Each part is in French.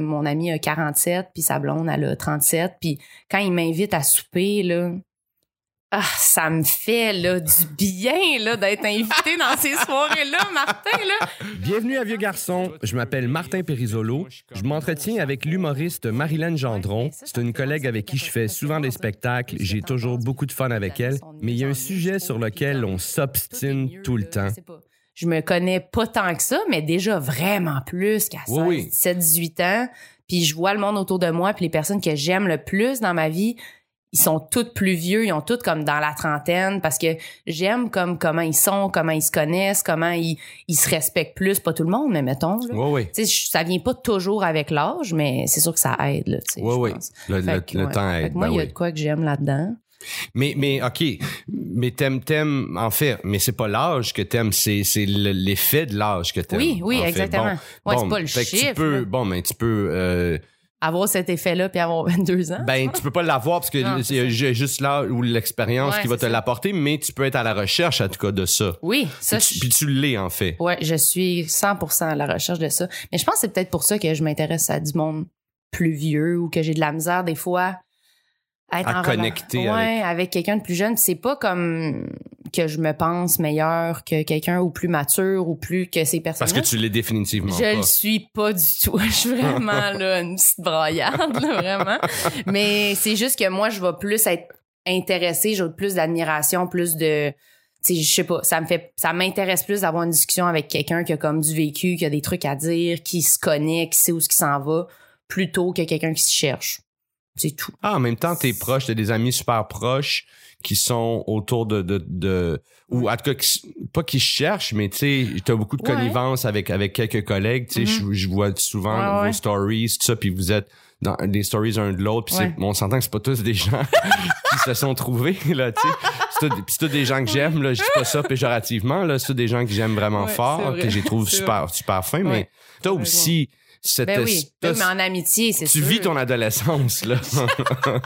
Mon ami a 47, puis sa blonde, elle a 37. Puis quand il m'invite à souper, là, ah, ça me fait là, du bien là, d'être invité dans ces soirées-là, Martin. Là. Bienvenue à Vieux Garçon. Je m'appelle Martin Perisolo. Je m'entretiens avec l'humoriste Marilyn Gendron. C'est une collègue avec qui je fais souvent des spectacles. J'ai toujours beaucoup de fun avec elle. Mais il y a un sujet sur lequel on s'obstine tout le temps. Je me connais pas tant que ça, mais déjà vraiment plus qu'à 17, 18 ans. Puis je vois le monde autour de moi, puis les personnes que j'aime le plus dans ma vie, ils sont tous plus vieux, ils ont tous comme dans la trentaine parce que j'aime comme comment ils sont, comment ils se connaissent, comment ils, ils se respectent plus, pas tout le monde mais mettons. Là. Oui, oui. ça vient pas toujours avec l'âge, mais c'est sûr que ça aide là, Oui oui. Le, le, temps aide. moi ben il y a de quoi que j'aime là-dedans. Mais, mais, OK. Mais t'aimes, t'aimes, en fait, mais c'est pas l'âge que t'aimes, c'est, c'est l'effet de l'âge que t'aimes. Oui, oui, exactement. Bon, ouais, c'est pas le chiffre. Tu peux, bon, mais tu peux, euh, avoir cet effet-là puis avoir 22 ans. Ben, tu peux pas l'avoir parce que c'est juste là où l'expérience qui va te l'apporter, mais tu peux être à la recherche, en tout cas, de ça. Oui, ça. Puis tu, l'es, en fait. Ouais, je suis 100% à la recherche de ça. Mais je pense que c'est peut-être pour ça que je m'intéresse à du monde plus vieux ou que j'ai de la misère des fois être à connecter avec, avec quelqu'un de plus jeune. C'est pas comme que je me pense meilleur que quelqu'un ou plus mature ou plus que ces personnes. Parce que tu l'es définitivement je pas. Le suis pas du tout. Je suis vraiment là une petite braillarde, vraiment. Mais c'est juste que moi, je vais plus être intéressée, j'ai plus d'admiration, plus de je sais pas, ça me fait ça m'intéresse plus d'avoir une discussion avec quelqu'un qui a comme du vécu, qui a des trucs à dire, qui se connaît, qui sait où ce qui s'en va, plutôt que quelqu'un qui se cherche. C'est tout. Ah, en même temps, t'es proche, t'as des amis super proches qui sont autour de, de, de ou en tout cas pas qui cherchent mais tu sais t'as beaucoup de connivence avec avec quelques collègues tu sais mm-hmm. je vois souvent vos stories tout ça puis vous êtes dans des stories un de l'autre puis on s'entend que c'est pas tous des gens qui se sont trouvés là tu sais. C'est tous des gens que j'aime là je dis pas ça péjorativement là c'est des gens que j'aime vraiment fort que j'ai trouve super super fin mais t'as aussi ben oui, mais en amitié, c'est Tu vis ton adolescence, là.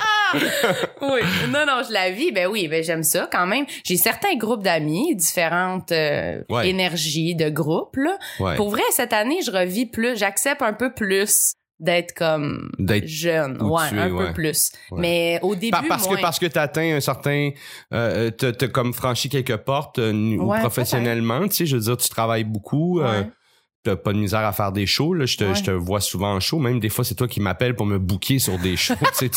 oui. Non, non, je la vis. Ben oui, ben j'aime ça quand même. J'ai certains groupes d'amis, différentes euh, énergies de groupes, là. Pour vrai, cette année, je revis plus, j'accepte un peu plus d'être comme jeune ouais un peu plus mais au début parce que parce que t'atteins un certain euh, t'as comme franchi quelques portes euh, professionnellement tu sais je veux dire tu travailles beaucoup euh, t'as pas de misère à faire des shows là. Je te, je te vois souvent en show. Même des fois c'est toi qui m'appelles pour me booker sur des shows. Tu,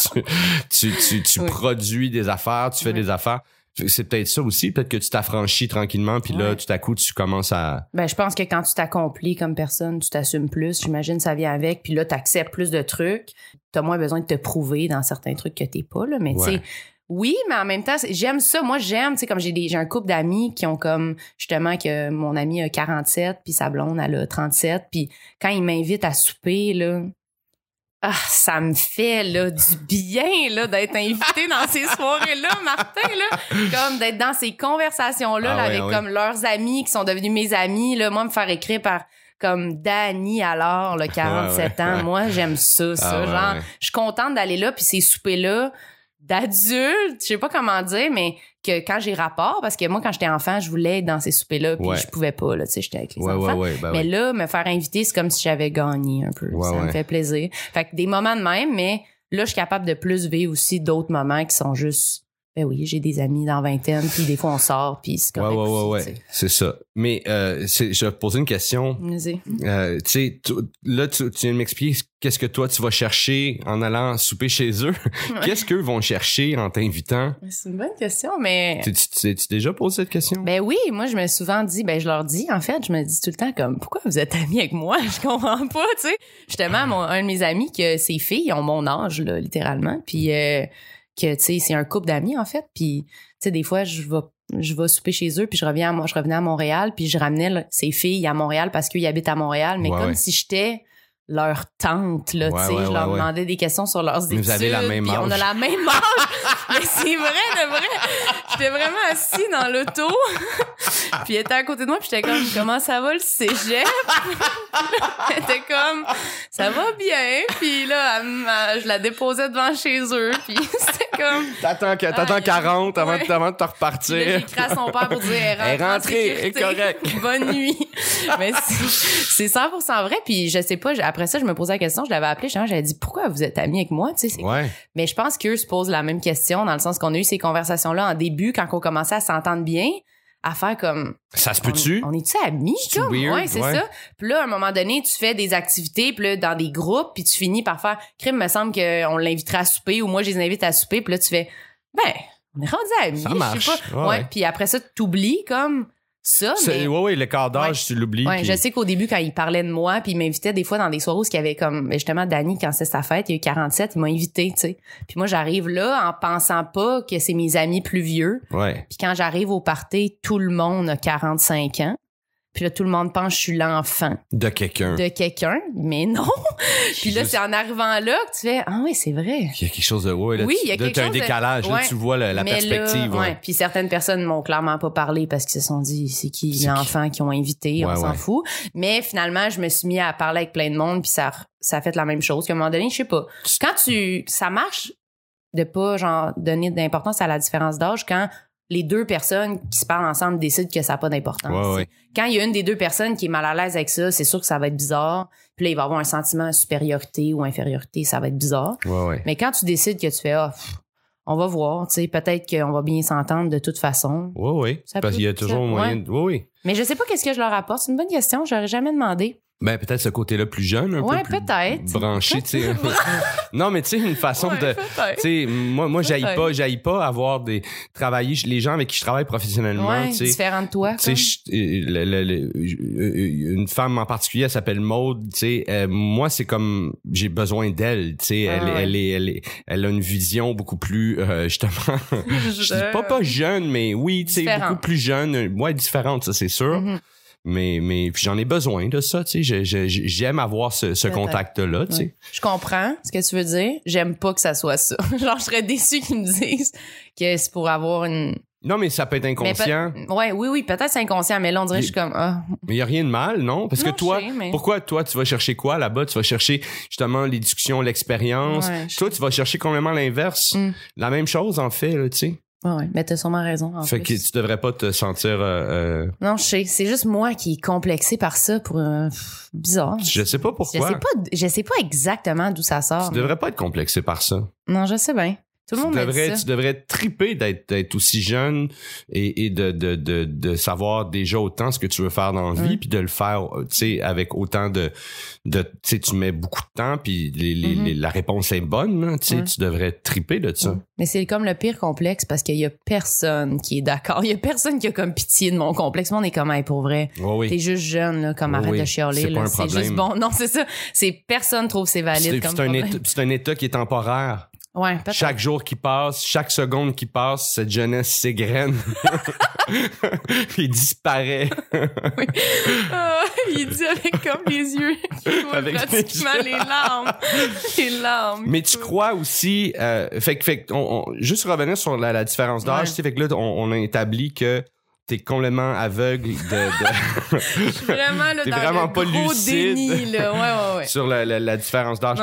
tu tu tu produis des affaires tu fais des affaires. C'est peut-être ça aussi. Peut-être que tu t'affranchis tranquillement puis là tout à coup tu commences à ben je pense que quand tu t'accomplis comme personne tu t'assumes plus. J'imagine ça vient avec puis là t'acceptes plus de trucs. T'as moins besoin de te prouver dans certains trucs que t'es pas là. Mais tu sais oui, mais en même temps, j'aime ça. Moi, j'aime, tu sais, comme j'ai des, j'ai un couple d'amis qui ont comme, justement, que mon ami a 47, puis sa blonde, elle a 37, puis quand ils m'invitent à souper, là, ah, ça me fait, là, du bien, là, d'être invité dans ces soirées-là, Martin, là, comme d'être dans ces conversations-là, ah avec comme leurs amis qui sont devenus mes amis, là, moi, me faire écrire par comme Danny alors, le 47 ans. Moi, j'aime ça, ça. Ah genre, je suis contente d'aller là, puis ces soupers-là, d'adulte, je sais pas comment dire, mais que quand j'ai rapport, parce que moi, quand j'étais enfant, je voulais être dans ces soupers-là, puis je pouvais pas, là, tu sais, j'étais avec les enfants. Ben mais là, me faire inviter, c'est comme si j'avais gagné un peu. ça me fait plaisir. Fait que des moments de même, mais là, je suis capable de plus vivre aussi d'autres moments qui sont juste ben oui, j'ai des amis dans vingtaine, puis des fois on sort, puis c'est correct. Ouais, ouais, ouais, C'est ça. Mais euh, je vais te poser une question. Euh, tu sais, là, tu, tu viens de m'expliquer qu'est-ce que toi, tu vas chercher en allant souper chez eux. qu'est-ce qu'eux vont chercher en t'invitant? C'est une bonne question, mais... Tu t'es déjà posé cette question? Ben oui, moi, je me suis souvent dit, ben je leur dis, en fait, je me dis tout le temps comme, pourquoi vous êtes amis avec moi? Je comprends pas, tu sais. Justement, mon, un de mes amis, que ses filles ont mon âge, là, littéralement, puis... Euh, que tu sais c'est un couple d'amis en fait puis tu sais des fois je vais je vais souper chez eux puis je reviens à, je revenais à Montréal puis je ramenais ces filles à Montréal parce qu'ils habitent à Montréal mais comme si j'étais leur tante là tu sais je leur demandais des questions sur leurs études vous avez la même âge on a la même âge. Mais c'est vrai de vrai. J'étais vraiment assis dans l'auto puis elle était à côté de moi puis j'étais comme comment ça va le cégep? Elle était comme ça va bien puis là je la déposais devant chez eux puis comme. T'attends, t'attends Ah, 40 avant, ouais. de- avant de te repartir. j'écris à son père pour dire elle rentre en rentrée, elle est correcte. Bonne nuit. Mais c'est c'est 100% vrai. Puis je sais pas, après ça, je me posais la question, je l'avais appelé, j'avais dit pourquoi vous êtes amis avec moi, tu sais. c'est- Ouais. Mais je pense qu'eux se posent la même question dans le sens qu'on a eu ces conversations-là en début quand on commençait à s'entendre bien, à faire comme Ça se on- peut-tu? On, est-tu amis? Comme? weird? Ouais, c'est Ouais. ça. Puis là, à un moment donné, tu fais des activités, puis là, dans des groupes, puis tu finis par faire crime, me semble qu'on l'inviterait à souper ou moi, je les invite à souper, puis là, tu fais ben, on est rendu amis. Ça je sais marche. pas. Ouais. Puis après ça, t'oublies comme ça. C'est- Mais... Ouais, ouais, le quart d'âge, Ouais. tu l'oublies. Ouais, je sais qu'au début, quand il parlait de moi, puis il m'invitait des fois dans des soirées où il y avait comme, ben, justement, Danny, quand c'était sa fête, il y a eu 47, il m'a invité, tu sais. Puis moi, j'arrive là en pensant pas que c'est mes amis plus vieux. Ouais. Puis quand j'arrive au party, tout le monde a 45 ans. Puis là, tout le monde pense que je suis l'enfant De quelqu'un. de quelqu'un, mais non. Puis là, c'est en arrivant là que tu fais ah oui, c'est vrai. Il y a quelque chose de. Ouais, là, Oui, il y a là, quelque un chose de- décalage. Là, tu vois la, perspective. là, ouais. ouais. Puis certaines personnes m'ont clairement pas parlé parce qu'ils se sont dit c'est qui C'est l'enfant qui? ont invité, on s'en fout. Mais finalement, je me suis mis à parler avec plein de monde puis ça ça a fait la même chose. Qu'à un moment donné, je sais pas. Quand tu ça marche de pas genre donner d'importance à la différence d'âge quand les deux personnes qui se parlent ensemble décident que ça n'a pas d'importance. Ouais, ouais. Quand il y a une des deux personnes qui est mal à l'aise avec ça, c'est sûr que ça va être bizarre. Puis là, il va avoir un sentiment de supériorité ou infériorité, ça va être bizarre. Ouais. Mais quand tu décides que tu fais, ah, pff, on va voir, tu sais, peut-être qu'on va bien s'entendre de toute façon. Ouais. Ça Parce qu'il y a toujours moyen. de- Ouais, ouais. Mais je sais pas qu'est-ce que je leur apporte. C'est une bonne question. J'aurais jamais demandé. Ben, peut-être ce côté-là plus jeune, un Ouais, peu plus peut-être. branché, tu sais. non, mais tu sais, une façon Ouais, de... Tu sais, moi, moi, j'aille pas, j'aille pas avoir des... Travailler, les gens avec qui je travaille professionnellement, Ouais, tu sais. différent de toi. Tu sais, euh, euh, une femme en particulier, elle s'appelle Maude. Tu sais, euh, moi, c'est comme j'ai besoin d'elle. Tu sais, Ah elle, ouais. elle est, elle est, elle a une vision beaucoup plus euh, justement. je dis pas pas jeune, mais oui, tu sais, beaucoup plus jeune. Ouais, différente, ça c'est sûr. Mhm. Mais mais puis j'en ai besoin de ça. Tu sais, j'aime avoir ce, ce contact là. Tu sais. Ouais. Je comprends ce que tu veux dire. J'aime pas que ça soit ça. Genre, je serais déçue qu'ils me disent que c'est pour avoir une. Non, mais ça peut être inconscient. ouais, oui, oui, peut-être c'est inconscient, mais là, on dirait que je suis comme, ah, Mais il y a rien de mal, non? Parce Non, que toi, je sais, mais- pourquoi toi, tu vas chercher quoi là-bas? Tu vas chercher justement les discussions, l'expérience. Ouais, toi, tu vas chercher complètement l'inverse. Mm. La même chose, en fait, là, tu sais. Ouais, ouais, mais t'as sûrement raison. En Fait que tu devrais pas te sentir... euh, euh, Non, je sais. C'est juste moi qui est complexé par ça pour euh, bizarre. je sais pas Je pourquoi. sais pas, je sais pas exactement d'où ça sort. Tu devrais pas être complexé par ça. Non, je sais bien. Tout le monde tu dit devrais, ça. tu devrais triper d'être, aussi jeune et, et de, de, de, de savoir déjà autant ce que tu veux faire dans la vie, puis de le faire, tu sais, avec autant de, de tu sais, tu mets beaucoup de temps, puis les, les- Mhm. les- la réponse est bonne, sais, Ouais. tu devrais triper de ça. Mais c'est comme le pire complexe parce qu'il y a personne qui est d'accord. Il y a personne qui a comme pitié de mon complexe. Moi, on est comme, Hey, pour vrai. Oui. T'es juste jeune, là, comme arrête oui. de chialer. C'est juste bon. Non, c'est ça. C'est personne trouve c'est valide C'est, un état, un état qui est temporaire. Ouais. Chaque jour qui passe, chaque seconde qui passe, cette jeunesse s'égrène. Puis il disparaît. Ah, il dit avec comme les yeux qui Avec pratiquement les larmes. les larmes. Mais tu crois aussi, euh, fait que, fait on, on- juste revenir sur la, la différence d'âge, Ouais. tu sais, fait que là, on, on a établi que t'es complètement aveugle de, de- vraiment là T'es dans vraiment le pas gros lucide. déni, là. Ouais, ouais, ouais. sur la, la- la différence d'âge.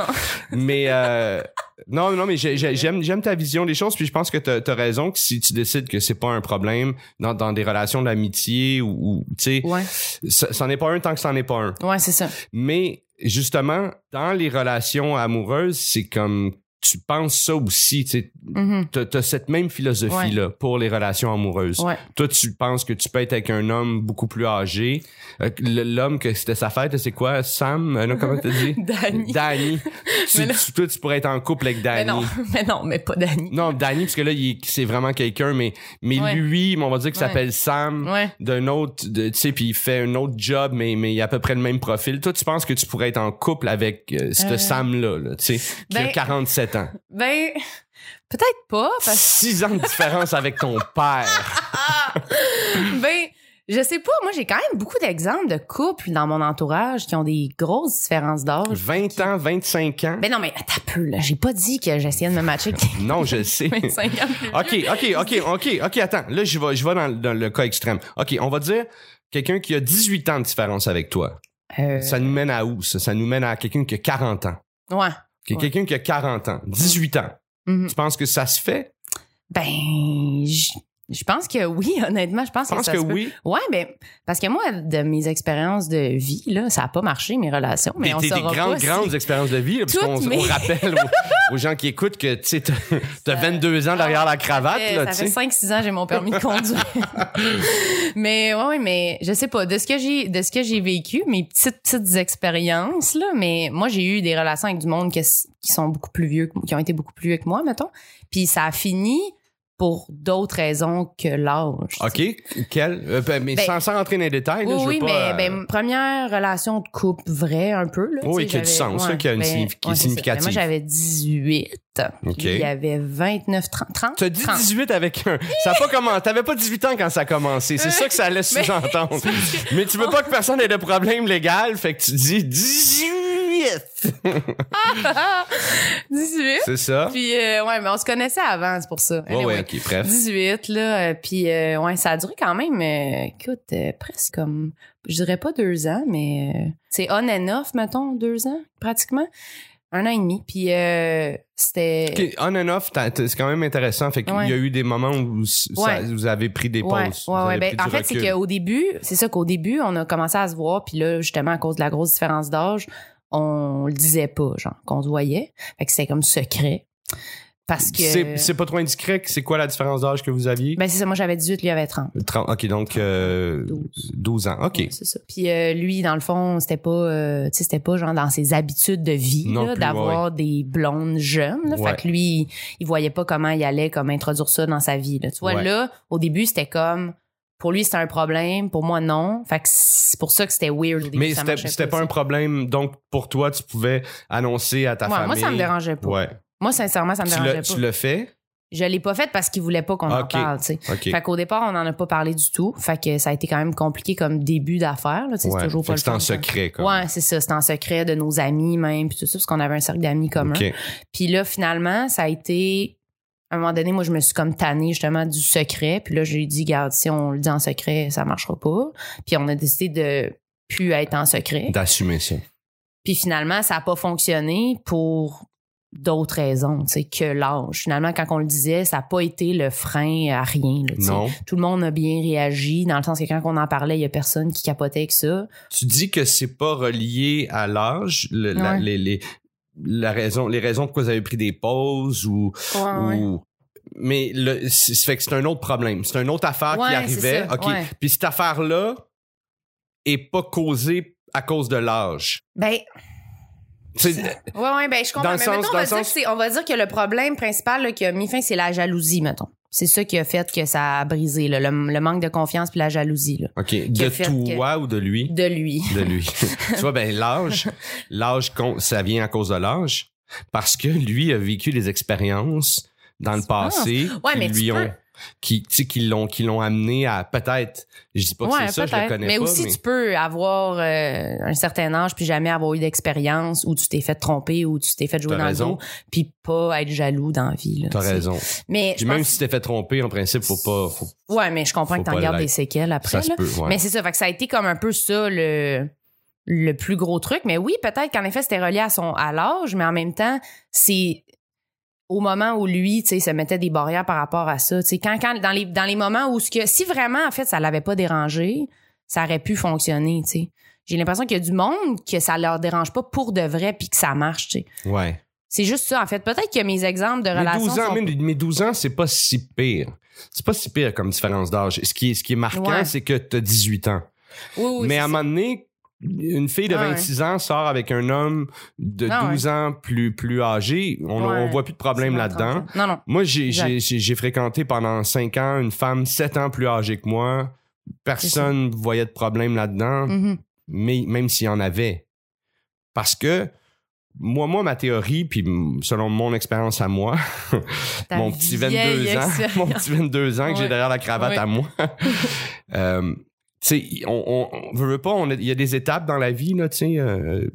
Mais euh, non, non, mais j'ai- j'ai- j'aime j'aime ta vision des choses, puis je pense que t'as as raison que si tu décides que c'est pas un problème dans, dans des relations d'amitié ou, ou, tu sais, Ouais, ça- c'en est pas un tant que c'en est pas un. ouais, c'est ça. Mais justement, dans les relations amoureuses, c'est comme tu penses ça aussi. Tu mm as cette même philosophie-là pour les relations amoureuses. Ouais. Toi, tu penses que tu peux être avec un homme beaucoup plus âgé. Euh, l'homme que c'était sa fête, c'est quoi? Sam? Euh, non, comment t'as dit? Danny. Danny. tu, tu, toi, tu pourrais être en couple avec Danny. Mais non, mais, pas Danny. Non, Danny, parce que là, c'est vraiment quelqu'un, mais, mais lui, on va dire qu'il s'appelle Sam, d'un autre, tu sais, puis il fait un autre job, mais, mais il a à peu près le même profil. Toi, tu penses que tu pourrais être en couple avec euh, ce euh. Sam-là, tu sais, qui a ben, 47 ben, peut-être pas. Parce... 6 ans de différence avec ton père. ben, je sais pas. Moi, j'ai quand même beaucoup d'exemples de couples dans mon entourage qui ont des grosses différences d'âge. 20 ans, 25 ans? Ben non, mais attends un peu, là. J'ai pas dit que j'essayais de me matcher. non, je le sais. 25 ans. OK, OK, OK, OK, OK, attends. Là, je vais, je vais dans, le cas extrême. OK, on va dire quelqu'un qui a 18 ans de différence avec toi. Euh. Ça nous mène à où, ça? Ça nous mène à quelqu'un qui a 40 ans. Ouais. Ouais. Quelqu'un qui a 40 ans, 18 ans. Mhm. Tu penses que ça se fait? Ben, je je pense que oui, honnêtement, je pense, Je pense que que, ça se peut. oui? Ouais, mais parce que moi, de mes expériences de vie, là, ça a pas marché, mes relations. Mais Mais on des saura grandes, si- grandes expériences de vie, là, parce qu'on rappelle aux, aux gens qui écoutent que tu sais, t'as t'as 22 ans derrière la cravate. Ça fait, là, ça tu fait sais. 5-6 ans j'ai mon permis de conduire. mais ouais, mais je sais pas de ce que j'ai de ce que j'ai vécu, mes petites petites expériences là, mais moi j'ai eu des relations avec du monde que- qui sont beaucoup plus vieux, que- qui ont été beaucoup plus vieux que moi, mettons. Puis ça a fini pour d'autres raisons que l'âge. OK. Quel? euh, ben, mais Ben, sans, sans rentrer dans les détails, là, Oui, je veux oui, pas, mais euh, ben, première relation de couple vraie un peu. Là, Oui, qui a du sens, qui a une ben, signifi- ouais, ça. significative. Ben, Moi, j'avais 18. Il y avait 29, 30. 30 T'as dit 30. 18 avec un. Ça a pas commencé. T'avais pas 18 ans quand ça a commencé. C'est ça que ça laisse Mais- sous-entendre. Mais tu veux pas que personne ait de problème légal, fait que tu dis 18. 18. C'est ça? Puis, euh, ouais, mais on se connaissait avant, c'est pour ça. Ouais, Anyway. ouais, ok, bref. 18, là. euh, puis, euh, ouais, ça a duré quand même, euh, écoute, presque comme, je dirais pas deux ans, mais c'est on and off, mettons, deux ans, pratiquement. Un an et demi. Puis, euh, c'était. On and off, c'est quand même intéressant. Fait qu'il Ouais. y a eu des moments où ça- Ouais. vous avez pris des pauses. Ouais, ouais. Ben, en fait, c'est qu'au début, c'est ça qu'au début, on a commencé à se voir, puis là, justement, à cause de la grosse différence d'âge, on le disait pas, genre, qu'on se voyait. Fait que c'était comme secret. Parce que. C'est c'est pas trop indiscret. C'est quoi la différence d'âge que vous aviez? Ben, c'est ça, moi j'avais 18, lui avait 30. 30, ok, donc euh, 12. 12 ans. Ok. Ouais, c'est ça. Puis euh, lui, dans le fond, c'était pas, euh, tu sais, c'était pas genre dans ses habitudes de vie Non là, plus, d'avoir des blondes jeunes. là. Ouais. Fait que lui, il, voyait pas comment il allait comme introduire ça dans sa vie. Là. Tu vois, Ouais. là, au début, c'était comme, pour lui, c'était un problème, pour moi, non. Fait que c'est pour ça que c'était weird. Au début, Mais ça c'était pas un problème. Donc, pour toi, tu pouvais annoncer à ta Ouais, famille. moi, ça me dérangeait pas. Ouais. Moi, sincèrement, ça me dérangeait pas. tu l'as fait? Je l'ai pas fait parce qu'il voulait pas qu'on en parle, tu sais. Fait qu'au départ, on en a pas parlé du tout. Fait que ça a été quand même compliqué comme début sais, Ouais. C'est toujours Fait pas que le c'était en secret, comme. Ouais, c'est ça. C'était en secret de nos amis même, puis tout ça, parce qu'on avait un cercle d'amis commun. Puis là, finalement, ça a été... À un moment donné, moi, je me suis comme tannée justement du secret. Puis là, j'ai dit, garde, si on le dit en secret, ça marchera pas. Puis on a décidé de plus être en secret. D'assumer ça. Puis finalement, ça a pas fonctionné pour d'autres raisons, tu sais, que l'âge. Finalement, quand on le disait, ça a pas été le frein à rien. là, tu sais. Non. Tout le monde a bien réagi, dans le sens que quand on en parlait, il y a personne qui capotait avec ça. Tu dis que c'est pas relié à l'âge, le- la, Ouais. les, les, la raison, les raisons pourquoi vous avez pris des pauses ou, ou mais le, c'est- ça fait que c'est un autre problème. C'est une autre affaire Ouais, qui c'est arrivait. ça, OK. ouais. Puis cette affaire-là est pas causée à cause de l'âge. Ben, Ouais, ouais, ben, je comprends. Dans mais sens- mettons, on, va dire sens- que c'est- on va dire que le problème principal là, qui a mis fin, c'est la jalousie, mettons. C'est ça qui a fait que ça a brisé, là, le, le manque de confiance puis la jalousie là, OK. De toi ou de lui? de lui. de lui. tu vois, ben l'âge, l'âge, ça vient à cause de l'âge, parce que lui a vécu des expériences dans le passé Ah. Ouais, qui mais lui tu ont, peux- qui, qui l'ont, qui l'ont amené à peut-être. Je dis pas que Ouais, c'est ça, je le connais mais pas, aussi, mais tu peux avoir euh, un certain âge puis jamais avoir eu d'expérience ou tu t'es fait tromper ou tu t'es fait jouer dans raison. le dos puis pas être jaloux dans la vie. t'as raison. Mais Puis même pense- si t'es fait tromper, en principe, faut pas, faut, Ouais, mais je comprends Faut que t'en gardes des séquelles après. ça se là. peut, ouais. Mais c'est ça, fait que ça a été comme un peu ça le le plus gros truc. Mais oui, peut-être qu'en effet, c'était relié à son à l'âge, mais en même temps, c'est au moment où lui, tu sais, se mettait des barrières par rapport à ça. Tu sais, quand, quand, dans les, dans les moments où ce que, si vraiment, en fait, ça l'avait pas dérangé, ça aurait pu fonctionner, tu sais. J'ai l'impression qu'il y a du monde que ça leur dérange pas pour de vrai puis que ça marche, tu sais. ouais. C'est juste ça, en fait. Peut-être que mes exemples de relations 12 ans, sont- mais, mais 12 ans, c'est pas si pire. C'est pas si pire comme différence d'âge. Ce qui est, ce qui est marquant, Ouais. c'est que t'as 18 ans. Oui, oui, mais à un moment donné, une fille de Ah ouais. 26 ans sort avec un homme de Ah 12 ans plus, plus âgé. On, Ouais. on voit plus de problème là-dedans. 30 ans. Non, non. Moi, j'ai, fréquenté pendant 5 ans une femme 7 ans plus âgée que moi. Personne voyait de problème là-dedans, Mhm. mais même s'il y en avait. Parce que moi, moi, ma théorie, puis selon mon expérience à moi, mon petit vieille 22 ans, mon petit 22 ans que j'ai derrière la cravate à moi. euh, sais, on, on, on veut, pas, il y a des étapes dans la vie, là, tu sais. euh,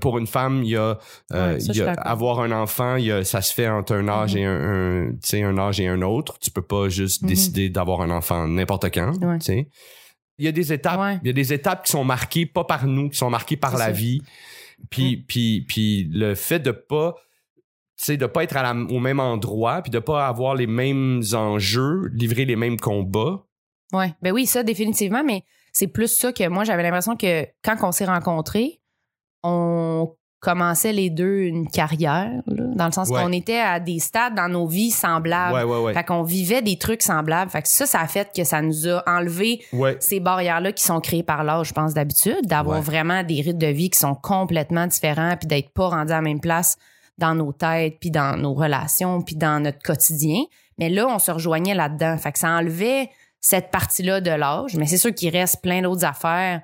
pour une femme, il y a, euh, Ouais, ça, il je y suis a d'accord. avoir un enfant, il y a, ça se fait entre un âge Mhm. et un, un- âge et un autre. Tu peux pas juste Mhm. décider d'avoir un enfant n'importe quand, Ouais. tu sais. Il y a des étapes, Ouais. il y a des étapes qui sont marquées pas par nous, qui sont marquées par C'est la ça. vie. Puis, puis, puis le fait de pas sais, de pas être à au même endroit, puis de pas avoir les mêmes enjeux, livrer les mêmes combats. Ouais, ben oui, ça définitivement, mais c'est plus ça que moi j'avais l'impression que quand on s'est rencontrés, on commençait les deux une carrière, dans le sens qu'on était à des stades dans nos vies semblables. Ouais, ouais, fait qu'on vivait des trucs semblables. Fait que ça, ça a fait que ça nous a enlevé ces barrières-là qui sont créées par l'âge, je pense, d'habitude, d'avoir vraiment des rythmes de vie qui sont complètement différents, puis d'être pas rendus à la même place dans nos têtes, puis dans nos relations, puis dans notre quotidien. Mais là, on se rejoignait là-dedans. Fait que ça enlevait cette partie-là de l'âge. Mais c'est sûr qu'il reste plein d'autres affaires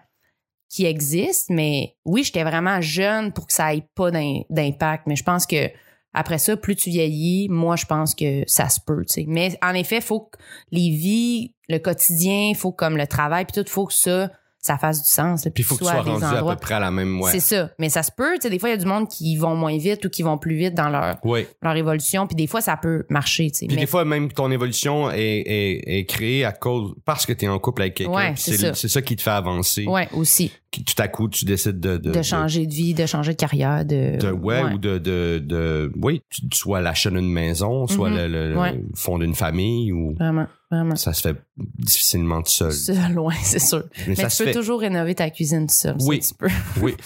qui existent. Mais oui, j'étais vraiment jeune pour que ça ait pas d'impact. Mais je pense que après ça, plus tu vieillis, moi, je pense que ça se peut. Mais en effet, il faut que les vies, le quotidien, faut comme le travail, puis tout, il faut que ça ça fasse du sens. Puis il faut que tu sois rendu à peu près à la même ouais. C'est ça. Mais ça se peut. Tu sais, des fois, il y a du monde qui vont moins vite ou qui vont plus vite dans leur, leur évolution. Puis des fois, ça peut marcher. Tu sais. Puis des fois, même ton évolution est, est, est créée à cause parce que tu es en couple avec quelqu'un. Ouais, c'est ça. ça qui te fait avancer. Ouais, aussi. Tout à coup, tu décides de... De, changer de, vie, de changer de carrière. De, de ouais, ou de, de, de... Oui, soit l'achat d'une maison, soit mm-hmm. le, le, fond d'une famille ou... Vraiment. Ça se fait difficilement tout seul. Seul, loin, c'est sûr. Mais, tu peux toujours rénover ta cuisine tout seul. Oui. Ça, tu peux. oui.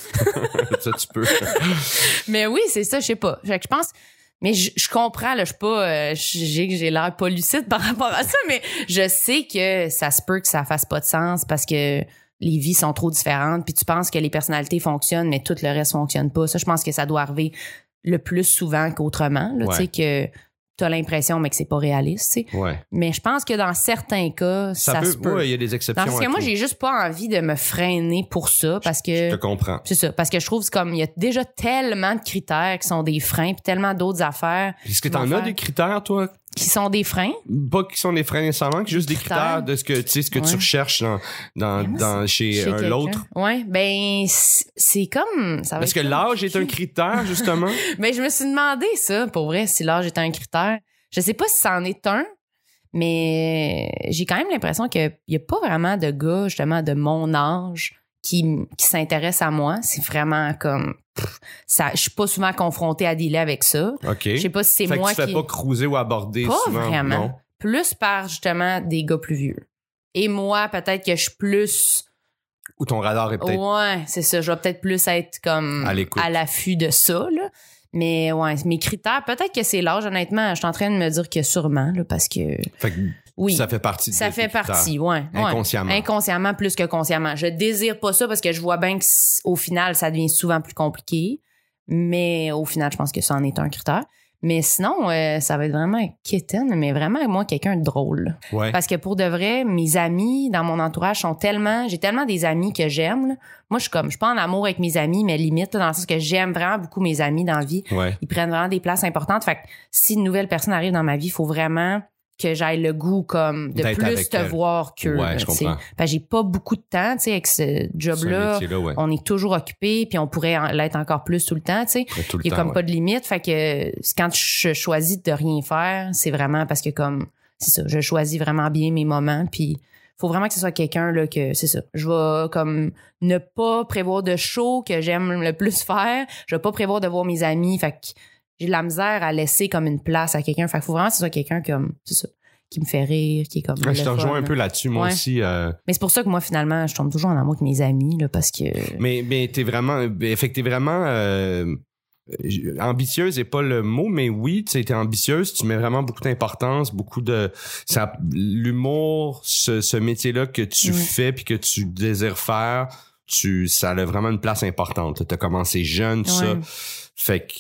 ça, tu peux. mais oui, c'est ça, je sais pas. je pense. Mais je, comprends, là, je suis pas, euh, j'ai, j'ai l'air pas lucide par rapport à ça, mais je sais que ça se peut que ça fasse pas de sens parce que les vies sont trop différentes, puis tu penses que les personnalités fonctionnent, mais tout le reste fonctionne pas. Ça, je pense que ça doit arriver le plus souvent qu'autrement. Tu sais que t'as l'impression mais que c'est pas réaliste tu sais. Mais je pense que dans certains cas ça, se peut. il y a des exceptions parce que moi j'ai juste pas envie de me freiner pour ça parce que je te comprends. c'est ça parce que je trouve comme il y a déjà tellement de critères qui sont des freins puis tellement d'autres affaires est-ce que t'en as des critères toi qui sont des freins? Pas qui sont des freins nécessairement, juste des critères de ce que tu sais ce que tu recherches dans dans, dans chez, l'autre. Ouais, ben c'est comme ça Est-ce que l'âge est un critère justement Ben je me suis demandé ça pour vrai si l'âge est un critère. Je sais pas si ça en est un, mais j'ai quand même l'impression qu'il y a pas vraiment de gars justement de mon âge qui, qui s'intéresse à moi. C'est vraiment comme ça, je suis pas souvent confrontée à dealer avec ça. OK. Je sais pas si c'est moi que tu fais pas cruiser ou aborder pas souvent. vraiment. Plus par justement des gars plus vieux. Et moi, peut-être que je suis plus. Ou ton radar est peut-être. Ouais, c'est ça. Je vais peut-être plus être comme à l'affût de ça, là. Mais ouais, mes critères, peut-être que c'est l'âge, honnêtement. Je suis en train de me dire que sûrement, là, parce que. Fait que oui. Ça fait partie Ça fait partie, ouais, Inconsciemment. Inconsciemment plus que consciemment. Je désire pas ça parce que je vois bien qu'au final, ça devient souvent plus compliqué. Mais au final, je pense que ça en est un critère. Mais sinon, euh, ça va être vraiment kitten, mais vraiment, moi, quelqu'un de drôle. Ouais. Parce que pour de vrai, mes amis dans mon entourage sont tellement. J'ai tellement des amis que j'aime. Moi, je suis comme. Je suis pas en amour avec mes amis, mais limite, dans le sens que j'aime vraiment beaucoup mes amis dans la vie. Ouais. Ils prennent vraiment des places importantes. Fait que si une nouvelle personne arrive dans ma vie, il faut vraiment que j'aille le goût comme de plus te voir que ouais, je comprends. j'ai pas beaucoup de temps tu sais avec ce job là, on est toujours occupé puis on pourrait l'être encore plus tout le temps tu sais. Il y a comme pas de limite. Fait que quand je choisis de rien faire c'est vraiment parce que comme c'est ça je choisis vraiment bien mes moments puis faut vraiment que ce soit quelqu'un là que c'est ça. Je vais comme ne pas prévoir de show que j'aime le plus faire. Je vais pas prévoir de voir mes amis. Fait que j'ai de la misère à laisser comme une place à quelqu'un. Fait qu'il faut vraiment que ce soit quelqu'un comme, c'est ça, qui me fait rire, qui est comme. je te rejoins un peu là-dessus, moi aussi. Euh... Mais c'est pour ça que moi, finalement, je tombe toujours en amour avec mes amis, là, parce que. Mais, mais t'es vraiment, fait que t'es vraiment, euh, ambitieuse est pas le mot, mais oui, tu es ambitieuse, tu mets vraiment beaucoup d'importance, beaucoup de ça l'humour, ce, ce métier-là que tu fais puis que tu désires faire, tu ça a vraiment une place importante. Tu as commencé jeune, tout ça fait que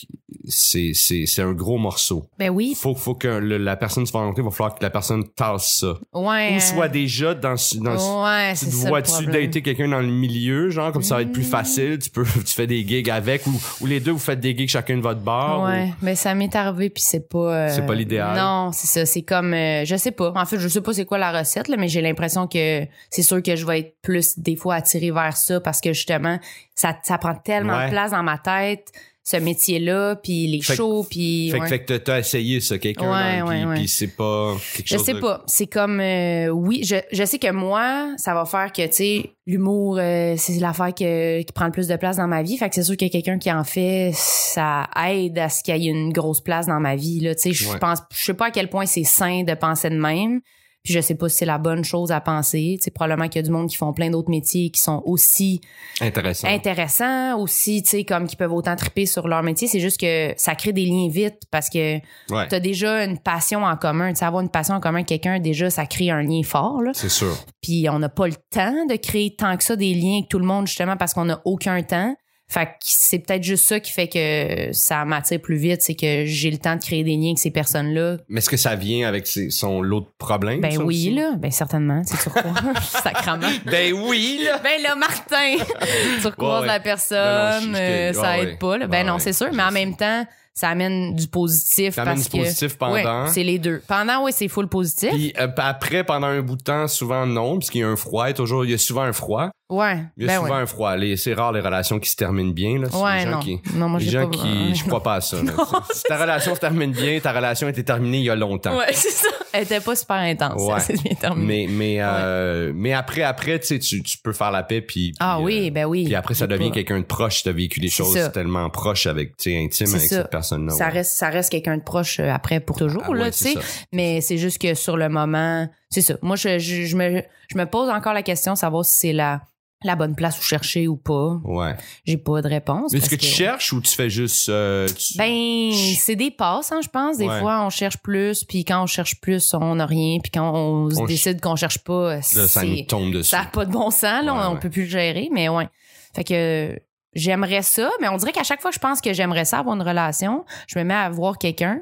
c'est, c'est, c'est un gros morceau. Ben oui. Faut, faut que la personne se va rencontrer, il va falloir que la personne tasse ça. Ouais. Ou soit déjà dans, dans ouais, c'est ça. Vois-tu dater quelqu'un dans le milieu, genre, comme ça va être plus mm. facile, tu peux, tu fais des gigs avec, ou, ou les deux, vous faites des gigs chacun de votre bar. Ouais. Mais ça m'est arrivé puis c'est pas, euh, C'est pas l'idéal. Non, c'est ça. C'est comme, euh, je sais pas. En fait, je sais pas c'est quoi la recette, là, mais j'ai l'impression que c'est sûr que je vais être plus, des fois, attirée vers ça parce que justement, ça, ça prend tellement de place dans ma tête ce métier-là, puis les shows, puis... Fait, fait que t'as essayé ça, quelqu'un dans le vie, puis c'est pas quelque chose Je sais pas. C'est comme... Euh, oui, je, je sais que moi, ça va faire que, tu sais, l'humour, euh, c'est l'affaire que, qui prend le plus de place dans ma vie. Fait que c'est sûr qu'il y a quelqu'un qui en fait, ça aide à ce qu'il y ait une grosse place dans ma vie, là. Tu sais, je pense... Je sais pas à quel point c'est sain de penser de même. Puis je sais pas si c'est la bonne chose à penser. C'est probablement qu'il y a du monde qui font plein d'autres métiers qui sont aussi intéressants, intéressants aussi, tu sais, comme qui peuvent autant triper sur leur métier. C'est juste que ça crée des liens vite parce que ouais. tu as déjà une passion en commun. Tu sais, avoir une passion en commun avec quelqu'un, déjà, ça crée un lien fort. C'est sûr. Puis on n'a pas le temps de créer tant que ça des liens avec tout le monde, justement, parce qu'on n'a aucun temps. Fait que c'est peut-être juste ça qui fait que ça m'attire plus vite, c'est que j'ai le temps de créer des liens avec ces personnes-là. Mais est-ce que ça vient avec son lot de problèmes? Ben oui, là. Ben certainement. C'est sur quoi? Sacrement. Ben oui, là. Ben là, Martin. tu recroises la personne, euh, ça aide pas, là. Ben non, c'est sûr. Mais en même temps, ça amène du positif. Ça amène parce du positif pendant. c'est les deux. Pendant, oui, c'est full positif. Puis euh, après, pendant un bout de temps, souvent non, parce qu'il y a un froid. toujours, il y a souvent un froid. Ouais. Il y a ben souvent un froid. C'est rare les relations qui se terminent bien. Là. Ouais, les gens non. Qui, non, moi, les gens pas... qui. Je crois pas à ça. si ta relation se termine bien, ta relation était terminée il y a longtemps. Ouais, c'est ça. Elle était pas super intense. Ouais. Ça bien terminé. Mais, mais, euh, mais après, après, tu sais, tu peux faire la paix. Puis, ah oui, euh, ben oui. Puis après, ça devient quelqu'un de proche. Tu as vécu des choses ça. tellement proches avec, tu sais, intimes avec ça. cette personne-là. Ça, reste, ça reste quelqu'un de proche euh, après pour toujours, ah, là, tu sais. Mais c'est juste que sur le moment, c'est ça. Moi, je, je, je, me, je me pose encore la question, savoir si c'est la la bonne place où chercher ou pas. Ouais. J'ai pas de réponse. Est-ce que, tu cherches ou tu fais juste. Euh, Ben, c'est des passes, hein, je pense. Des fois, on cherche plus, puis quand on cherche plus, on n'a rien, puis quand on, on décide qu'on cherche pas, là, ça nous tombe dessus. Ça n'a pas de bon sens, là, on, peut plus le gérer, mais ouais. Fait que j'aimerais ça, mais on dirait qu'à chaque fois que je pense que j'aimerais ça avoir une relation, je me mets à voir quelqu'un,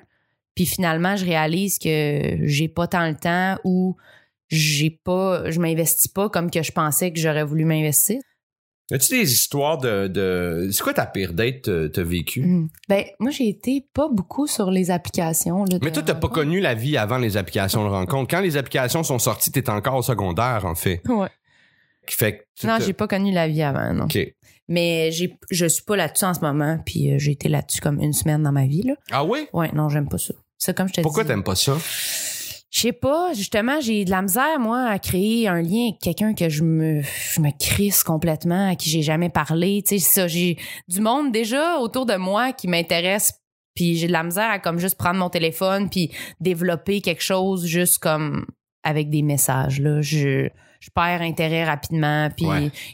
puis finalement, je réalise que j'ai pas tant le temps ou j'ai pas, je m'investis pas comme que je pensais que j'aurais voulu m'investir. As-tu des histoires de, de... c'est quoi ta pire date que t'as vécu? Mm. Ben, moi, j'ai été pas beaucoup sur les applications. Là, Mais toi, t'as pas connu la vie avant les applications de rencontre. Quand les applications sont sorties, t'étais encore au secondaire, en fait. Ouais. Fait que non, j'ai pas connu la vie avant, non. OK. Mais j'ai, je suis pas là-dessus en ce moment, puis euh, j'ai été là-dessus comme une semaine dans ma vie, là. Ah oui? Ouais, non, j'aime pas ça. C'est comme je te Pourquoi t'aimes pas ça? Je sais pas, justement, j'ai de la misère, moi, à créer un lien avec quelqu'un que je me, je me crisse complètement, à qui j'ai jamais parlé. Tu sais, ça, j'ai du monde déjà autour de moi qui m'intéresse, puis j'ai de la misère à comme juste prendre mon téléphone puis développer quelque chose juste comme avec des messages, là. Je, je perds intérêt rapidement, puis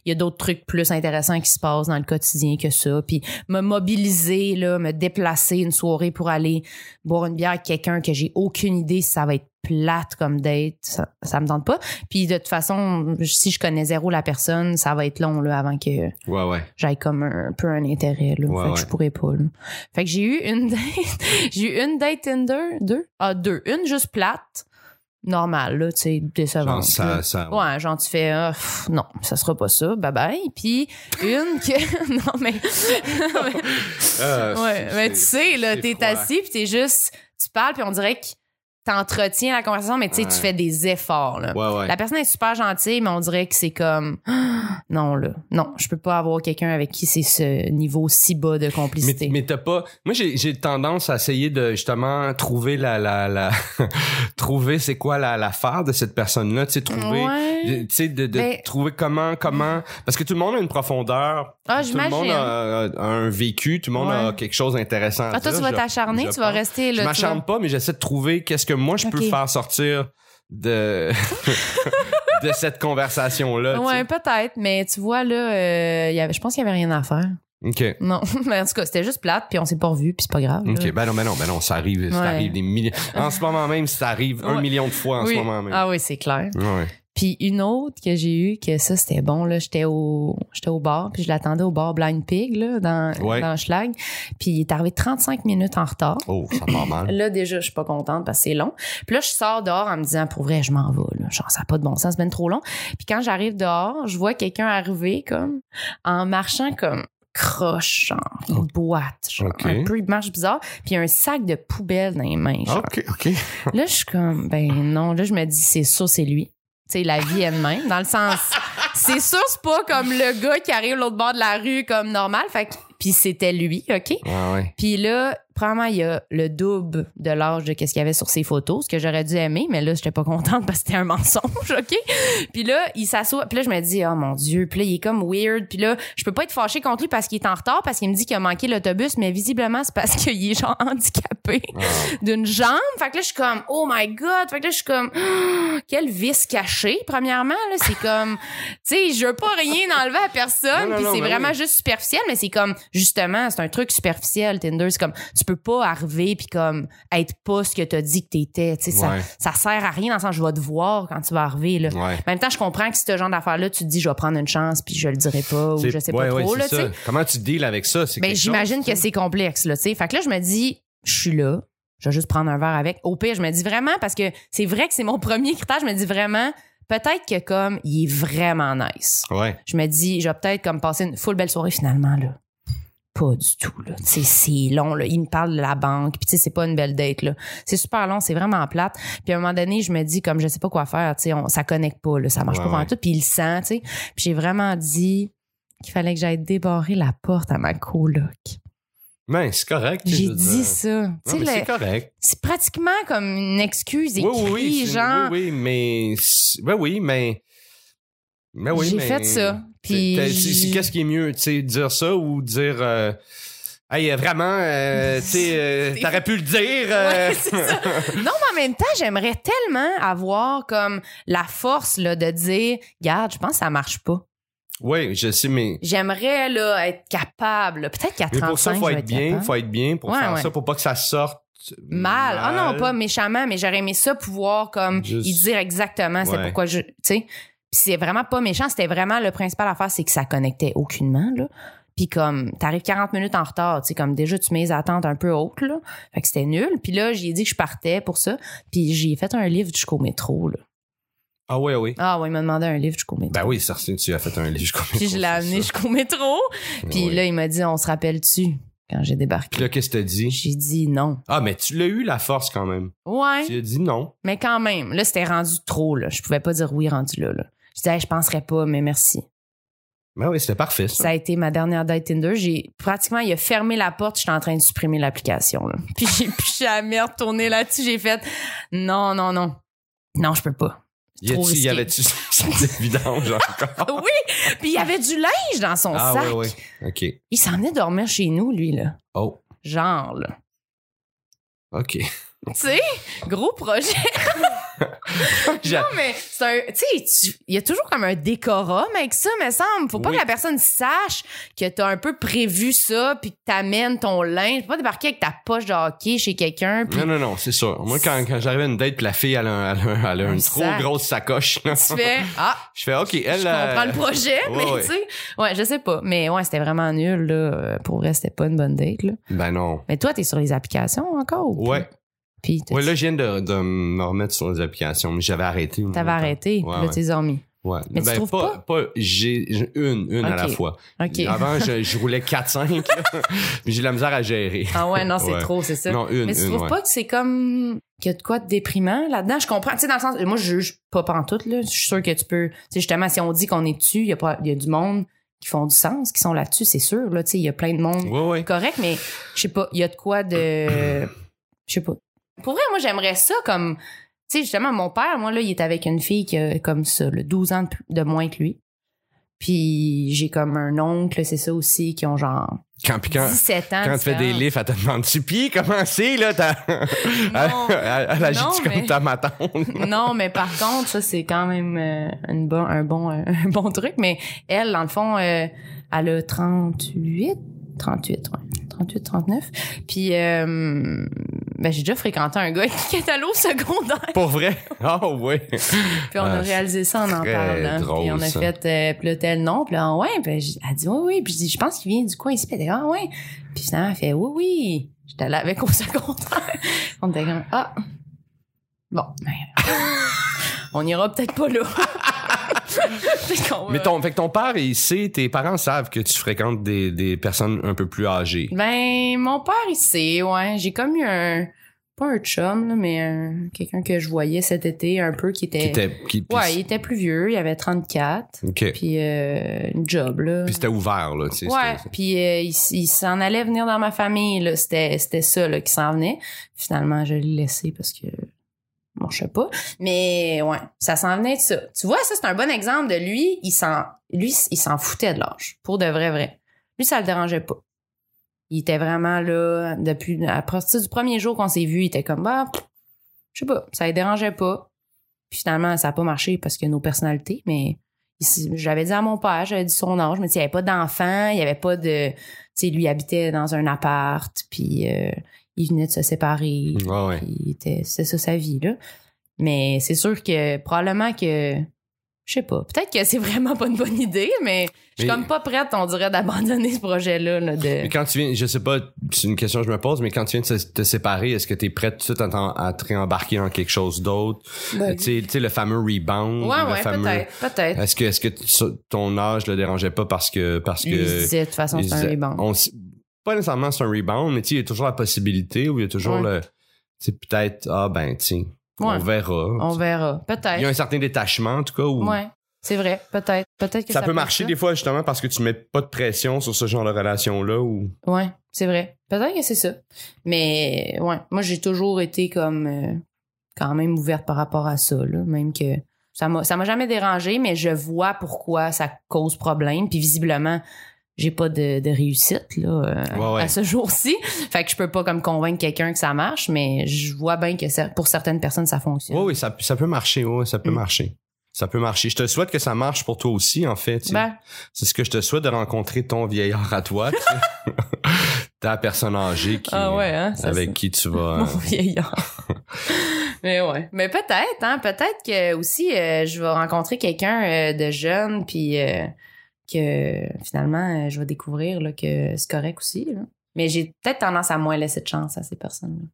il y a d'autres trucs plus intéressants qui se passent dans le quotidien que ça, puis me mobiliser là, me déplacer une soirée pour aller boire une bière avec quelqu'un que j'ai aucune idée si ça va être plate comme date, ça, ça me tente pas. Puis de toute façon, si je connais zéro la personne, ça va être long là avant que Ouais, ouais. j'aille comme un, peu un intérêt là. Ouais, fait que je pourrais pas. Là. Fait que j'ai eu une date, j'ai eu une date Tinder, deux, ah deux, une juste plate, normale là, tu sais, décevante. Genre, ça, ça, Ouais, genre tu fais ah, pff, non, ça sera pas ça, bye bye. Puis une que non mais Euh, ouais, mais tu sais là, t'es assis puis t'es juste tu parles puis on dirait que t'entretiens la conversation mais tu sais Ouais. tu fais des efforts là. Ouais, ouais. La personne est super gentille mais on dirait que c'est comme non là, non, je peux pas avoir quelqu'un avec qui c'est ce niveau si bas de complicité. mais t'as pas. Moi, j'ai, tendance à essayer de justement trouver la la la trouver c'est quoi la l'affaire de cette personne-là. Tu sais, trouver. Tu sais, de, de Mais- trouver comment comment parce que tout le monde a une profondeur. Ah, tout le monde a, a un vécu. Tout le monde a quelque chose d'intéressant. Ah, toi, dire, tu vas t'acharner, tu vas rester là. Je m'acharne pas, mais j'essaie de trouver qu'est-ce que moi je peux faire sortir de de cette conversation là. vas- Ouais, peut-être, mais tu vois, là, euh, y avait, je pense qu'il y avait rien à faire. Ok. Non, mais en tout cas, c'était juste plate, puis on s'est pas revus, puis c'est pas grave. là. Ok, ben non, ben non, ben non, ça arrive, ça arrive des millions. En ce moment même, ça arrive un million de fois en oui. ce moment même. Ah oui, c'est clair. Ouais. Puis une autre que j'ai eue, que ça, c'était bon, là, j'étais au, j'étais au bar, puis je l'attendais au bar Blind Pig, là, dans, Ouais. dans Schlag. Puis il est arrivé 35 minutes en retard. Oh, ça part mal. Là, déjà, je suis pas contente parce que c'est long. Puis là, je sors dehors en me disant, pour vrai, je m'en vais, là. Genre, ça n'a pas de bon sens, c'est bien trop long. Puis quand j'arrive dehors, je vois quelqu'un arriver, comme, en marchant comme croche, genre, une boîte, genre, un peu, il marche bizarre. Puis il y a un sac de poubelle dans les mains, genre. Ok, ok. Là, je suis comme, ben non, là, je me dis, c'est sûr, c'est lui. Tu sais, la vie elle-même, dans le sens, c'est sûr, c'est pas comme le gars qui arrive l'autre bord de la rue comme normal. Fait que Puis c'était lui, OK? Ah ouais. Puis là, premièrement, il y a le double de l'âge de qu'est-ce qu'il y avait sur ses photos, ce que j'aurais dû aimer, mais là, j'étais pas contente parce que c'était un mensonge, OK? Puis là, il s'assoit, puis là, je me dis, oh mon Dieu, puis là, il est comme weird, puis là, je peux pas être fâchée contre lui parce qu'il est en retard, parce qu'il me dit qu'il a manqué l'autobus, mais visiblement, c'est parce qu'il est genre handicapé Ah. d'une jambe. Fait que là, je suis comme, oh my god. Fait que là, je suis comme, Ah, quel vice caché, premièrement, là. C'est comme, tu sais, je veux pas rien enlever à personne, puis c'est vraiment oui. juste superficiel, mais c'est comme, justement, c'est un truc superficiel, Tinder. C'est comme, tu peux pas arriver puis comme, être pas ce que t'as dit que t'étais. Tu sais, Ouais. ça, ça sert à rien dans le sens, je vais te voir quand tu vas arriver, là. Ouais. En même temps, je comprends que si ce genre d'affaire-là, tu te dis, je vais prendre une chance, puis je le dirai pas, ou je sais ouais, pas trop, là, tu ça. Comment tu deals avec ça? Ben, j'imagine que c'est complexe, là, tu sais. Fait que là, je me dis, je suis là, je vais juste prendre un verre avec. Au pire, je me dis vraiment, parce que c'est vrai que c'est mon premier critère, je me dis vraiment, peut-être que comme, il est vraiment nice. Ouais. Je me dis, je vais peut-être comme passer une full belle soirée finalement, là. Pas du tout, là. C'est long, là. Il me parle de la banque, puis tu sais, c'est pas une belle date, là. C'est super long, c'est vraiment plate. Puis à un moment donné, je me dis, comme, je sais pas quoi faire, tu sais, ça connecte pas, là. Ça marche Ouais, pas vraiment ouais. tout, puis il le sent, tu sais. Puis j'ai vraiment dit qu'il fallait que j'aille débarrer la porte à ma coloc. Ben, c'est correct. J'ai dit dire. ça. Non, c'est correct. c'est pratiquement comme une excuse Oui, écrite, oui, oui. c'est- genre. Oui, oui, mais. Ben oui, mais. Ben oui, J'ai mais- fait ça. Puis Qu'est-ce qui est mieux, tu sais, dire ça ou dire. euh, Hey, vraiment, euh, tu sais, euh, t'aurais pu le dire. euh, Ouais, c'est ça. Non, mais en même temps, j'aimerais tellement avoir comme la force là, de dire, regarde, je pense que ça marche pas. oui, je sais, mais. J'aimerais là, être capable. Peut-être qu'à Mais 35, pour ça, faut être bien, capable. faut être bien pour Ouais, faire ouais. ça, pour pas que ça sorte Mal. Ah non, pas méchamment, mais j'aurais aimé ça pouvoir comme Juste- y dire exactement c'est pourquoi je. Tu sais. Puis c'est vraiment pas méchant, c'était vraiment le principal affaire, c'est que ça connectait aucunement, là. Puis comme, t'arrives 40 minutes en retard, tu sais, comme déjà, tu mets les attentes un peu hautes, là. Fait que c'était nul. Puis là, j'ai dit que je partais pour ça. Puis j'ai fait un livre jusqu'au métro, là. Ah oui, oui. Ah ouais, il m'a demandé un livre jusqu'au métro. Ben oui, certain, tu as fait un livre jusqu'au Puis je l'ai amené jusqu'au métro. Puis Oui. là, il m'a dit, on se rappelle-tu quand j'ai Puis débarqué? là, qu'est-ce que t'as dit? J'ai dit non. Ah, mais tu l'as eu la force quand même. Ouais. Tu as dit non. Mais quand même, là, c'était rendu trop, là. Je pouvais pas dire oui rendu là, là. Je disais, Hey, je penserais pas, mais merci. Ben oui, c'était parfait, ça. Ça a été ma dernière date Tinder. J'ai pratiquement, il a fermé la porte, j'étais en train de supprimer l'application. Puis j'ai plus jamais retourné là-dessus. J'ai fait, non, non, non. Non, je peux pas. Y trop y avait-tu cette vidange encore? Oui! Puis il y avait du linge dans son Ah sac. oui, oui. OK. Il s'en venait dormir chez nous, lui, là. Oh, Genre, là. OK. Tu sais, gros projet. Non, mais c'est un. Tu sais, il y a toujours comme un décorum avec ça, me semble. Faut pas Oui. que la personne sache que t'as un peu prévu ça, puis que t'amènes ton linge. Faut pas débarquer avec ta poche de hockey chez quelqu'un, Non, non, non, c'est ça. Moi, quand, quand j'arrive à une date, la fille, elle a, elle a- elle a Un une trop grosse sacoche. là. tu fais Ah, Je fais, OK, elle. je euh, comprends le projet, ouais, mais ouais. tu sais. Ouais, je sais pas. Mais ouais, c'était vraiment nul, là. Euh, Pour vrai, c'était pas une bonne date, là. Ben non. Mais toi, t'es sur les applications encore? ou Ouais. Puis Ouais, là, je viens de, de me remettre sur les applications, mais j'avais arrêté. t'avais arrêté, Ouais, là, dormi. Ouais. Mais tu ben, trouves pas? pas? j'ai j'ai une, une à la fois. Avant, je, je roulais 4-5, là, mais j'ai de la misère à gérer. Ah ouais, non, c'est Ouais. trop, c'est ça. Non, une, Mais tu une, trouves ouais. pas que c'est comme qu'il y a de quoi de déprimant là-dedans? Je comprends. Tu sais, dans le sens, moi, je juge pas pantoute, là. Je suis sûre que tu peux. Tu sais, justement, si on dit qu'on est dessus, il y a pas, il y a du monde qui font du sens, qui sont là-dessus, c'est sûr, là. Tu sais, il y a plein de monde correct, mais je sais pas, il y a de quoi de. Je sais pas. Pour vrai, moi, j'aimerais ça comme. Tu sais, justement, mon père, moi, là, il est avec une fille qui a comme ça, là, 12 ans de, plus- de moins que lui. Puis j'ai comme un oncle, c'est ça aussi, qui ont genre Quand, puis quand, 17 ans. quand tu fais des livres, elle te demande-tu, puis comment c'est, là, t'as... Non. elle, agit comme ta ma tante? non, mais par contre, ça, c'est quand même euh, une bon, un, bon, un bon truc. Mais elle, dans le fond, euh, elle a 38, 38, ouais. 38, 39. Puis, euh, ben, j'ai déjà fréquenté un gars qui est allé au secondaire. Pour vrai? Oh, oui. Puis on a Ah, réalisé ça en en parlant. drôle, puis on a ça. fait, euh, puis là, tel nom. Puis là, ouais. Puis j- elle dit, oui, oui. Puis je dis, je pense qu'il vient du coin ici. Puis elle dit, ah, ouais. Puis finalement, elle fait, oui, oui. J'étais allée avec au secondaire. on était comme, ah. Bon. ben, on ira peut-être pas là. Mais ton, fait que ton père, il sait, tes parents savent que tu fréquentes des, des personnes un peu plus âgées. Ben, mon père, il sait, ouais. J'ai comme eu un pas un chum, là, mais un- quelqu'un que je voyais cet été un peu qui était. Qui était. Qui, Ouais, il était plus vieux, il avait 34. OK. Puis euh, une job, là. Puis c'était ouvert, là, tu sais. Ouais, puis euh, il, il s'en allait venir dans ma famille, là. C'était, c'était ça, là, qui s'en venait. Finalement, je l'ai laissé parce que. Bon, je sais pas. Mais ouais, ça s'en venait de ça. Tu vois, ça, c'est un bon exemple de lui. Il s'en, lui, il s'en foutait de l'âge. Pour de vrai, vrai. Lui, ça le dérangeait pas. Il était vraiment là, depuis, à partir du premier jour qu'on s'est vu, il était comme, bah, je sais pas, ça le dérangeait pas. Puis finalement, ça a pas marché parce que nos personnalités, mais j'avais dit à mon père, j'avais dit son âge, mais il n'y avait pas d'enfant, il n'y avait pas de. Tu sais, lui habitait dans un appart, puis euh, il venait de se séparer. Ouais, ouais. il était, c'est ça sa vie, là. Mais c'est sûr que probablement que. Je sais pas. Peut-être que c'est vraiment pas une bonne idée, mais je suis Mais- comme pas prête, on dirait, d'abandonner ce projet-là. Là, de... Mais quand tu viens, je sais pas, c'est une question que je me pose, mais quand tu viens de te séparer, est-ce que tu es prête tout de suite à, te réembarquer dans quelque chose d'autre? Ben, tu sais- tu sais, le fameux rebound. ouais, le ouais, fameux... peut-être. Peut-être. Est-ce que, est-ce que ton âge le dérangeait pas parce que, parce que. Il disait, de toute façon, c'est un rebound. on pas nécessairement c'est un rebound, mais il y a toujours la possibilité ou il y a toujours Ouais. le. Peut-être, ah ben, sais, on verra. On verra. Il y a Peut-être. un certain détachement, en tout cas, où Ouais. C'est vrai. Peut-être. Peut-être que ça, ça, peut marcher ça. des fois, justement, parce que tu mets pas de pression sur ce genre de relation-là ou. Ouais, c'est vrai. Peut-être que c'est ça. Mais ouais, moi j'ai toujours été comme euh, quand même ouverte par rapport à ça, là, même que ça m'a ça m'a jamais dérangé, mais je vois pourquoi ça cause problème. Puis visiblement, j'ai pas de, de réussite là euh, Ouais, ouais. à ce jour-ci. Fait que je peux pas comme convaincre quelqu'un que ça marche, mais je vois bien que ça, pour certaines personnes ça fonctionne. Oui, oui, ça, ça peut marcher, oui, ça peut Mm. marcher. Ça peut marcher. Je te souhaite que ça marche pour toi aussi, en fait. Ben, C'est ce que je te souhaite de rencontrer ton vieillard à toi, ta personne âgée qui, ah ouais, hein, ça, avec qui tu vas. Mon euh, vieillard. mais ouais. Mais peut-être, hein. Peut-être que aussi, euh, je vais rencontrer quelqu'un euh, de jeune, puis euh, que finalement, euh, je vais découvrir là, que c'est correct aussi. là. Mais j'ai peut-être tendance à moins laisser de chance à ces personnes-là.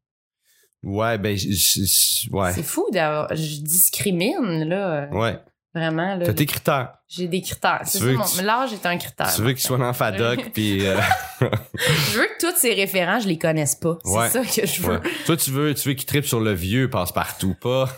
Ouais, ben, ouais. C'est fou d'avoir. Je discrimine, là. euh, Ouais. Vraiment. T'as tes critères. J'ai des critères. C'est ça, mon- tu- L'âge est un critère. Tu veux qu'il soit dans FADOC, puis euh, Je veux que tous ces référents, je les connaisse pas. C'est Ouais. ça que je veux. ouais. toi tu veux tu veux qu'il tripe sur le vieux passe-partout, pas?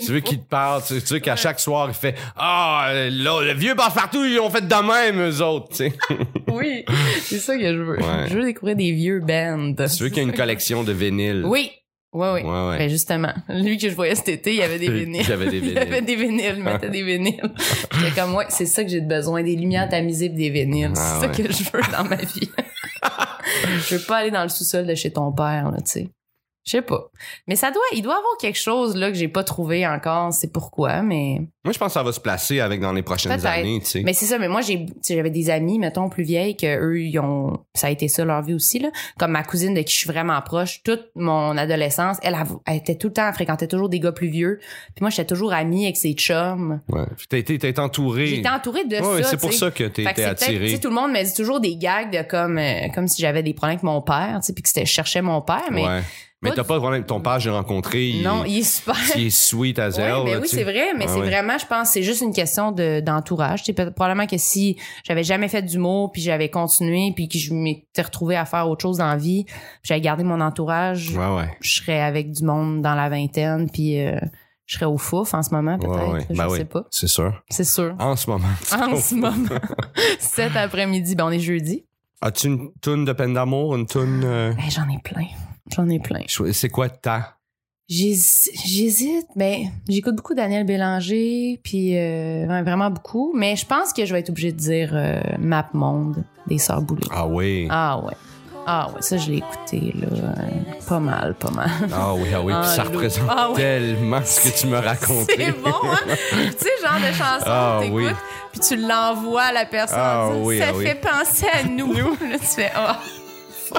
Tu veux qu'il te parle, tu, tu veux qu'à chaque soir il fait ah là, le vieux passe-partout ils ont fait de même eux autres, tu sais. Oui, c'est ça que je veux. Ouais. Je veux découvrir des vieux bands. Tu veux qu'il y ait une collection de vinyles. Oui, oui, oui. Ouais, ouais. Ben justement, lui que je voyais cet été, il y avait des Il vinyles. y avait des Il y avait vinyles. des vinyles, il mettait des vinyles. J'étais comme, ouais, c'est ça que j'ai besoin, des lumières tamisées pis des vinyles. Ah, c'est ouais. ça que je veux dans ma vie. je veux pas aller dans le sous-sol de chez ton père, là, tu sais. Je sais pas. Mais ça doit, il doit avoir quelque chose, là, que j'ai pas trouvé encore. C'est pourquoi, mais. Moi je pense que ça va se placer avec dans les prochaines années, tu sais. Mais c'est ça, mais moi j'ai j'avais des amis mettons plus vieilles que eux ils ont ça a été ça leur vie aussi là, comme ma cousine de qui je suis vraiment proche, toute mon adolescence, elle, a- elle était tout le temps elle fréquentait toujours des gars plus vieux. Puis moi j'étais toujours amie avec ses chums. Ouais. Puis T'as été t'as été entouré. J'étais entourée de Ouais, ça. c'est pour ça que c'est peut-être- tu tout le monde me dit toujours des gags de comme euh, comme si j'avais des problèmes avec mon père, tu sais, puis que c'était je cherchais mon père, mais Ouais. Mais t'as pas de problème. Ton père, j'ai rencontré. non, il est super. il est sweet as hell. mais là, oui, sais. c'est vrai, mais Ah c'est vraiment, je pense, c'est juste une question de d'entourage. Sais, peut- probablement que si j'avais jamais fait d'humour, puis j'avais continué, puis que je m'étais retrouvée à faire autre chose dans la vie, j'avais gardé mon entourage, Ouais, ouais. je serais avec du monde dans la vingtaine, puis euh, je serais au fouf en ce moment, peut-être. Ouais. Je Ben sais oui. pas. C'est sûr. C'est sûr. En ce moment. En ce moment. Cet après-midi, ben on est jeudi. As-tu une toune de peine d'amour, une toune. euh, Ben, j'en ai plein. J'en ai plein. C'est quoi ta? J'hési- J'hésite, mais j'écoute beaucoup Daniel Bélanger, puis euh, vraiment beaucoup. Mais je pense que je vais être obligée de dire euh, Map Monde des Sœurs Boulay. Ah oui. Ah ouais. Ah ouais, ça je l'ai écouté là, pas mal, pas mal. Ah oui, ah oui. Puis Ah, ça Lou. représente Ah tellement ce que tu m'as raconté. C'est bon, hein? tu sais, genre de chanson, Ah t'écoutes, oui. puis tu l'envoies à la personne. Ah ça oui, ça ah fait penser à nous. là, tu fais, oh,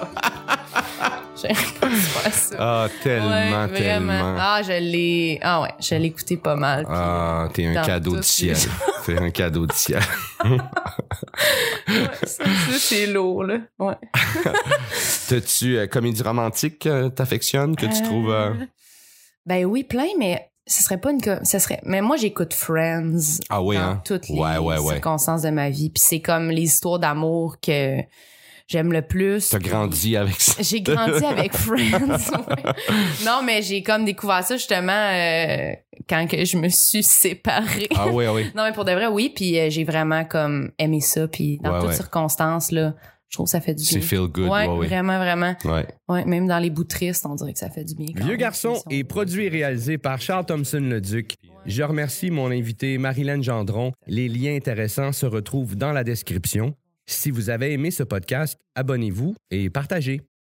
J'aime pas faire ça. Ah, tellement, Ouais, tellement. Ah, je l'ai. Ah ouais, je l'ai écouté pas mal. Ah, t'es un cadeau du ciel. T'es un cadeau du ciel. ouais, ça, ça, c'est lourd, là. Ouais. T'as-tu euh, comédie romantique euh, t'affectionnes, que tu Euh, trouves. euh, Ben oui, plein, mais ce serait pas une. Ce serait. Mais moi, j'écoute Friends. Ah oui, dans hein? toutes les Ouais, ouais, ouais. circonstances de ma vie. Puis c'est comme les histoires d'amour que j'aime le plus. T'as grandi avec ça. J'ai grandi avec Friends. Non, mais j'ai comme découvert ça justement euh, quand que je me suis séparée. Ah oui, ah oui. non, mais pour de vrai, oui. Puis euh, j'ai vraiment comme aimé ça. Puis dans toutes circonstances, là, je trouve que ça fait du bien. C'est feel good. Ouais, ouais, vraiment, vraiment. Ouais. Ouais, même dans les bouts tristes, on dirait que ça fait du bien. Vieux garçon est produit et réalisé par Charles Thompson-Leduc. Je remercie mon invité Marilyn Gendron. Les liens intéressants se retrouvent dans la description. Si vous avez aimé ce podcast, abonnez-vous et partagez.